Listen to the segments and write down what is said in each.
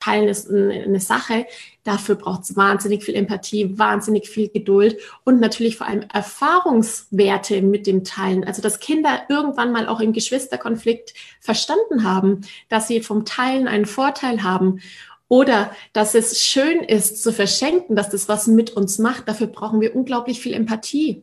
Teilen ist eine Sache. Dafür braucht es wahnsinnig viel Empathie, wahnsinnig viel Geduld und natürlich vor allem Erfahrungswerte mit dem Teilen. Also, dass Kinder irgendwann mal auch im Geschwisterkonflikt verstanden haben, dass sie vom Teilen einen Vorteil haben oder dass es schön ist zu verschenken, dass das was mit uns macht. Dafür brauchen wir unglaublich viel Empathie.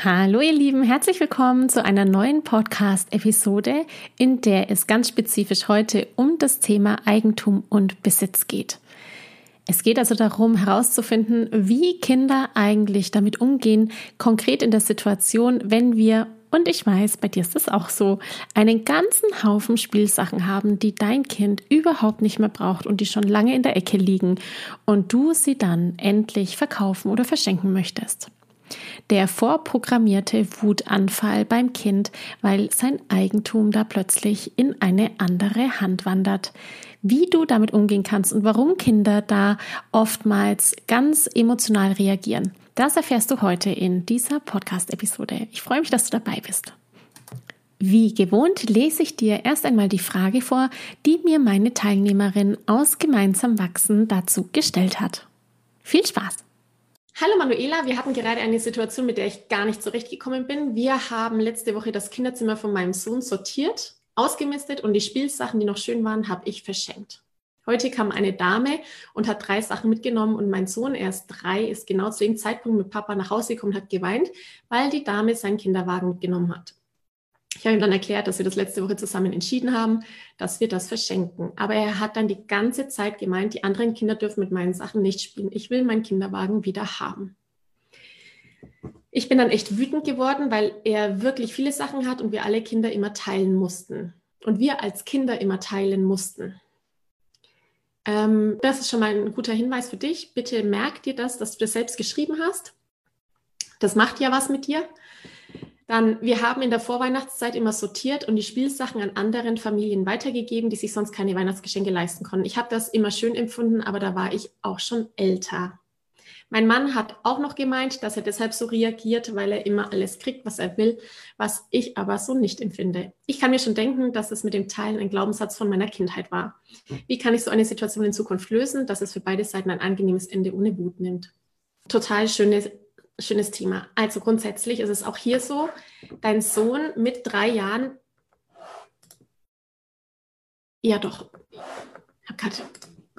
Hallo ihr Lieben, herzlich willkommen zu einer neuen Podcast-Episode, in der es ganz spezifisch heute um das Thema Eigentum und Besitz geht. Es geht also darum herauszufinden, wie Kinder eigentlich damit umgehen, konkret in der Situation, wenn wir, und ich weiß, bei dir ist es auch so, einen ganzen Haufen Spielsachen haben, die dein Kind überhaupt nicht mehr braucht und die schon lange in der Ecke liegen und du sie dann endlich verkaufen oder verschenken möchtest. Der vorprogrammierte Wutanfall beim Kind, weil sein Eigentum da plötzlich in eine andere Hand wandert. Wie du damit umgehen kannst und warum Kinder da oftmals ganz emotional reagieren, das erfährst du heute in dieser Podcast-Episode. Ich freue mich, dass du dabei bist. Wie gewohnt lese ich dir erst einmal die Frage vor, die mir meine Teilnehmerin aus Gemeinsam Wachsen dazu gestellt hat. Viel Spaß! Hallo Manuela, wir hatten gerade eine Situation, mit der ich gar nicht zurechtgekommen bin. Wir haben letzte Woche das Kinderzimmer von meinem Sohn sortiert, ausgemistet und die Spielsachen, die noch schön waren, habe ich verschenkt. Heute kam eine Dame und hat drei Sachen mitgenommen und mein Sohn, er ist drei, ist genau zu dem Zeitpunkt mit Papa nach Hause gekommen und hat geweint, weil die Dame seinen Kinderwagen mitgenommen hat. Ich habe ihm dann erklärt, dass wir das letzte Woche zusammen entschieden haben, dass wir das verschenken. Aber er hat dann die ganze Zeit gemeint, die anderen Kinder dürfen mit meinen Sachen nicht spielen. Ich will meinen Kinderwagen wieder haben. Ich bin dann echt wütend geworden, weil er wirklich viele Sachen hat und wir alle Kinder immer teilen mussten. Und wir als Kinder immer teilen mussten. Ähm, das ist schon mal ein guter Hinweis für dich. Bitte merk dir das, dass du das selbst geschrieben hast. Das macht ja was mit dir. Dann, wir haben in der Vorweihnachtszeit immer sortiert und die Spielsachen an anderen Familien weitergegeben, die sich sonst keine Weihnachtsgeschenke leisten konnten. Ich habe das immer schön empfunden, aber da war ich auch schon älter. Mein Mann hat auch noch gemeint, dass er deshalb so reagiert, weil er immer alles kriegt, was er will, was ich aber so nicht empfinde. Ich kann mir schon denken, dass es mit dem Teilen ein Glaubenssatz von meiner Kindheit war. Wie kann ich so eine Situation in Zukunft lösen, dass es für beide Seiten ein angenehmes Ende ohne Wut nimmt? Total schöne schönes Thema. Also grundsätzlich ist es auch hier so, dein Sohn mit drei Jahren, ja doch, grad,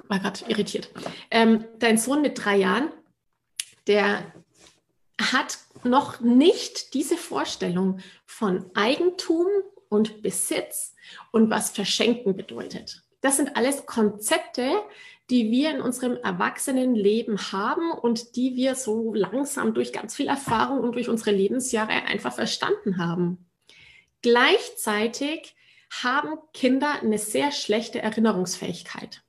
war gerade irritiert, ähm, dein Sohn mit drei Jahren, der hat noch nicht diese Vorstellung von Eigentum und Besitz und was Verschenken bedeutet. Das sind alles Konzepte, die wir in unserem Erwachsenenleben haben und die wir so langsam durch ganz viel Erfahrung und durch unsere Lebensjahre einfach verstanden haben. Gleichzeitig haben Kinder eine sehr schlechte Erinnerungsfähigkeit,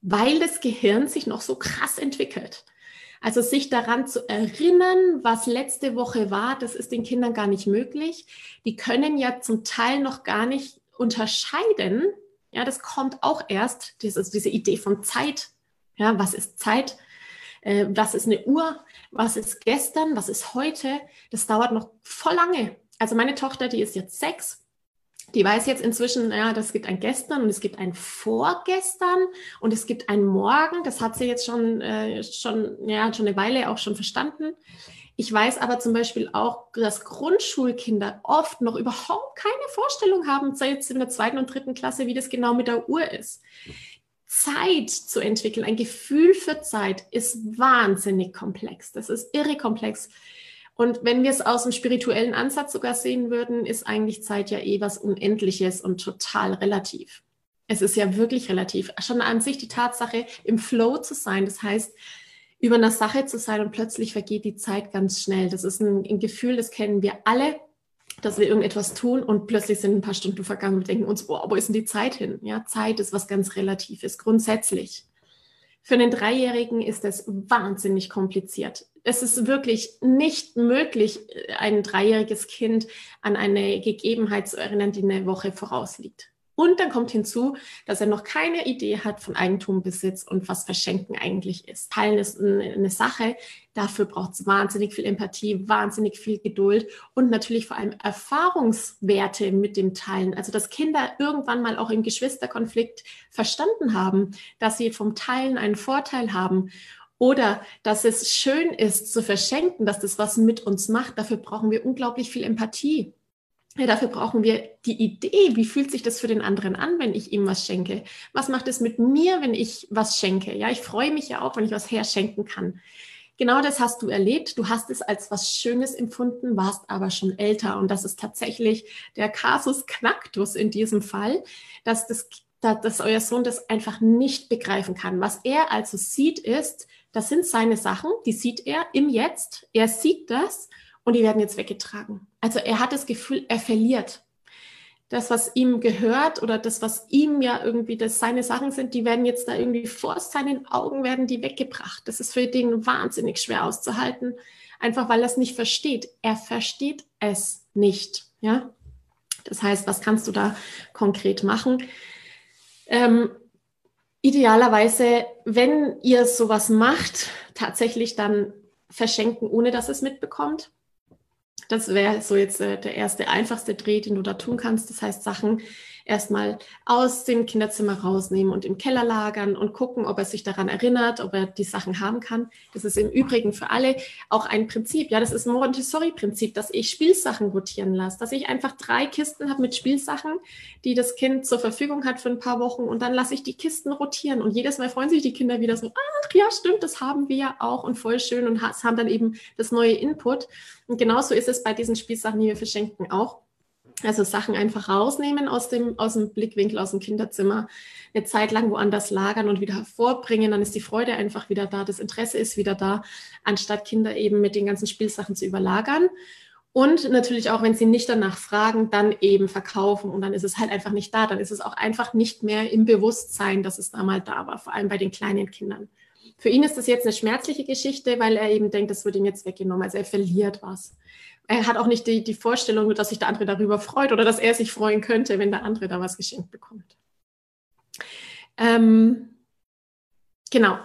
weil das Gehirn sich noch so krass entwickelt. Also sich daran zu erinnern, was letzte Woche war, das ist den Kindern gar nicht möglich. Die können ja zum Teil noch gar nicht unterscheiden, ja, das kommt auch erst, diese, diese Idee von Zeit. Ja, was ist Zeit? Äh, was ist eine Uhr? Was ist gestern? Was ist heute? Das dauert noch voll lange. Also meine Tochter, die ist jetzt sechs. Die weiß jetzt inzwischen, ja, das gibt ein Gestern und es gibt ein Vorgestern und es gibt ein Morgen. Das hat sie jetzt schon, äh, schon, ja, schon eine Weile auch schon verstanden. Ich weiß aber zum Beispiel auch, dass Grundschulkinder oft noch überhaupt keine Vorstellung haben, sei jetzt in der zweiten und dritten Klasse, wie das genau mit der Uhr ist. Zeit zu entwickeln, ein Gefühl für Zeit ist wahnsinnig komplex. Das ist irre komplex. Und wenn wir es aus dem spirituellen Ansatz sogar sehen würden, ist eigentlich Zeit ja eh was Unendliches und total relativ. Es ist ja wirklich relativ. Schon an sich die Tatsache, im Flow zu sein, das heißt, über einer Sache zu sein und plötzlich vergeht die Zeit ganz schnell. Das ist ein, ein Gefühl, das kennen wir alle, dass wir irgendetwas tun und plötzlich sind ein paar Stunden vergangen und denken uns, boah, wo ist denn die Zeit hin? Ja, Zeit ist was ganz Relatives, grundsätzlich. Für einen Dreijährigen ist das wahnsinnig kompliziert. Es ist wirklich nicht möglich, ein dreijähriges Kind an eine Gegebenheit zu erinnern, die eine Woche vorausliegt. Und dann kommt hinzu, dass er noch keine Idee hat von Eigentumbesitz und was Verschenken eigentlich ist. Teilen ist eine Sache, dafür braucht es wahnsinnig viel Empathie, wahnsinnig viel Geduld und natürlich vor allem Erfahrungswerte mit dem Teilen. Also dass Kinder irgendwann mal auch im Geschwisterkonflikt verstanden haben, dass sie vom Teilen einen Vorteil haben oder dass es schön ist zu verschenken, dass das was mit uns macht. Dafür brauchen wir unglaublich viel Empathie. Ja, dafür brauchen wir die Idee, wie fühlt sich das für den anderen an, wenn ich ihm was schenke? Was macht es mit mir, wenn ich was schenke? Ja, ich freue mich ja auch, wenn ich was herschenken kann. Genau das hast du erlebt. Du hast es als was Schönes empfunden, warst aber schon älter. Und das ist tatsächlich der Kasus Knacktus in diesem Fall, dass, das, dass euer Sohn das einfach nicht begreifen kann. Was er also sieht, ist, das sind seine Sachen, die sieht er im Jetzt. Er sieht das und die werden jetzt weggetragen. Also er hat das Gefühl, er verliert. Das, was ihm gehört oder das, was ihm ja irgendwie das seine Sachen sind, die werden jetzt da irgendwie vor seinen Augen werden die weggebracht. Das ist für den wahnsinnig schwer auszuhalten, einfach weil er es nicht versteht. Er versteht es nicht. Ja, das heißt, was kannst du da konkret machen? Ähm, idealerweise, wenn ihr sowas macht, tatsächlich dann verschenken, ohne dass es mitbekommt. Das wäre so jetzt äh, der erste, einfachste Dreh, den du da tun kannst. Das heißt, Sachen erstmal aus dem Kinderzimmer rausnehmen und im Keller lagern und gucken, ob er sich daran erinnert, ob er die Sachen haben kann. Das ist im Übrigen für alle auch ein Prinzip. Ja, das ist ein Montessori-Prinzip, dass ich Spielsachen rotieren lasse, dass ich einfach drei Kisten habe mit Spielsachen, die das Kind zur Verfügung hat für ein paar Wochen und dann lasse ich die Kisten rotieren und jedes Mal freuen sich die Kinder wieder so, ach ja, stimmt, das haben wir ja auch und voll schön und haben dann eben das neue Input. Und genauso ist es bei diesen Spielsachen, die wir verschenken, auch. Also Sachen einfach rausnehmen aus dem, aus dem Blickwinkel, aus dem Kinderzimmer, eine Zeit lang woanders lagern und wieder hervorbringen, dann ist die Freude einfach wieder da, das Interesse ist wieder da, anstatt Kinder eben mit den ganzen Spielsachen zu überlagern. Und natürlich auch, wenn sie nicht danach fragen, dann eben verkaufen und dann ist es halt einfach nicht da. Dann ist es auch einfach nicht mehr im Bewusstsein, dass es da mal da war, vor allem bei den kleinen Kindern. Für ihn ist das jetzt eine schmerzliche Geschichte, weil er eben denkt, das wird ihm jetzt weggenommen. Also er verliert was er hat auch nicht die, die Vorstellung, dass sich der andere darüber freut oder dass er sich freuen könnte, wenn der andere da was geschenkt bekommt. Ähm, genau.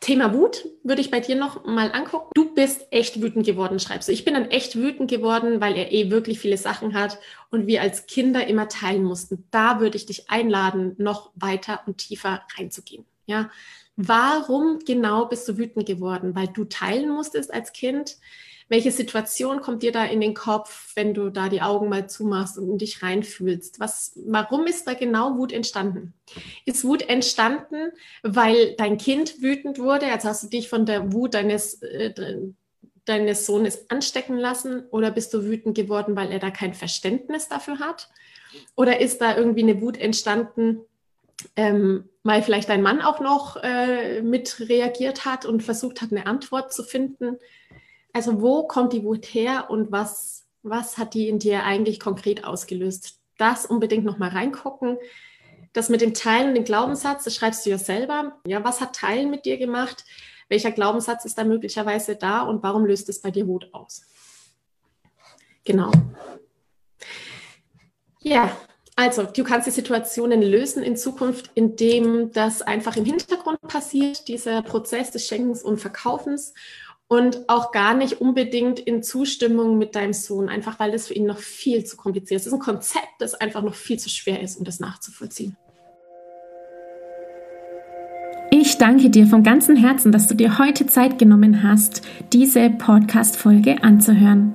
Thema Wut würde ich bei dir noch mal angucken. Du bist echt wütend geworden, schreibst du. Ich bin dann echt wütend geworden, weil er eh wirklich viele Sachen hat und wir als Kinder immer teilen mussten. Da würde ich dich einladen, noch weiter und tiefer reinzugehen. Ja, warum genau bist du wütend geworden? Weil du teilen musstest als Kind? Welche Situation kommt dir da in den Kopf, wenn du da die Augen mal zumachst und in dich reinfühlst? Was, warum ist da genau Wut entstanden? Ist Wut entstanden, weil dein Kind wütend wurde? Also hast du dich von der Wut deines, äh, deines Sohnes anstecken lassen? Oder bist du wütend geworden, weil er da kein Verständnis dafür hat? Oder ist da irgendwie eine Wut entstanden, ähm, weil vielleicht dein Mann auch noch äh, mit reagiert hat und versucht hat, eine Antwort zu finden? Also wo kommt die Wut her und was, was hat die in dir eigentlich konkret ausgelöst? Das unbedingt nochmal reingucken. Das mit dem Teilen und dem Glaubenssatz, das schreibst du ja selber. Ja, was hat Teilen mit dir gemacht? Welcher Glaubenssatz ist da möglicherweise da und warum löst es bei dir Wut aus? Genau. Ja, also du kannst die Situationen lösen in Zukunft, indem das einfach im Hintergrund passiert, dieser Prozess des Schenkens und Verkaufens und auch gar nicht unbedingt in Zustimmung mit deinem Sohn, einfach weil das für ihn noch viel zu kompliziert ist. Das ist ein Konzept, das einfach noch viel zu schwer ist, um das nachzuvollziehen. Ich danke dir von ganzem Herzen, dass du dir heute Zeit genommen hast, diese Podcast-Folge anzuhören.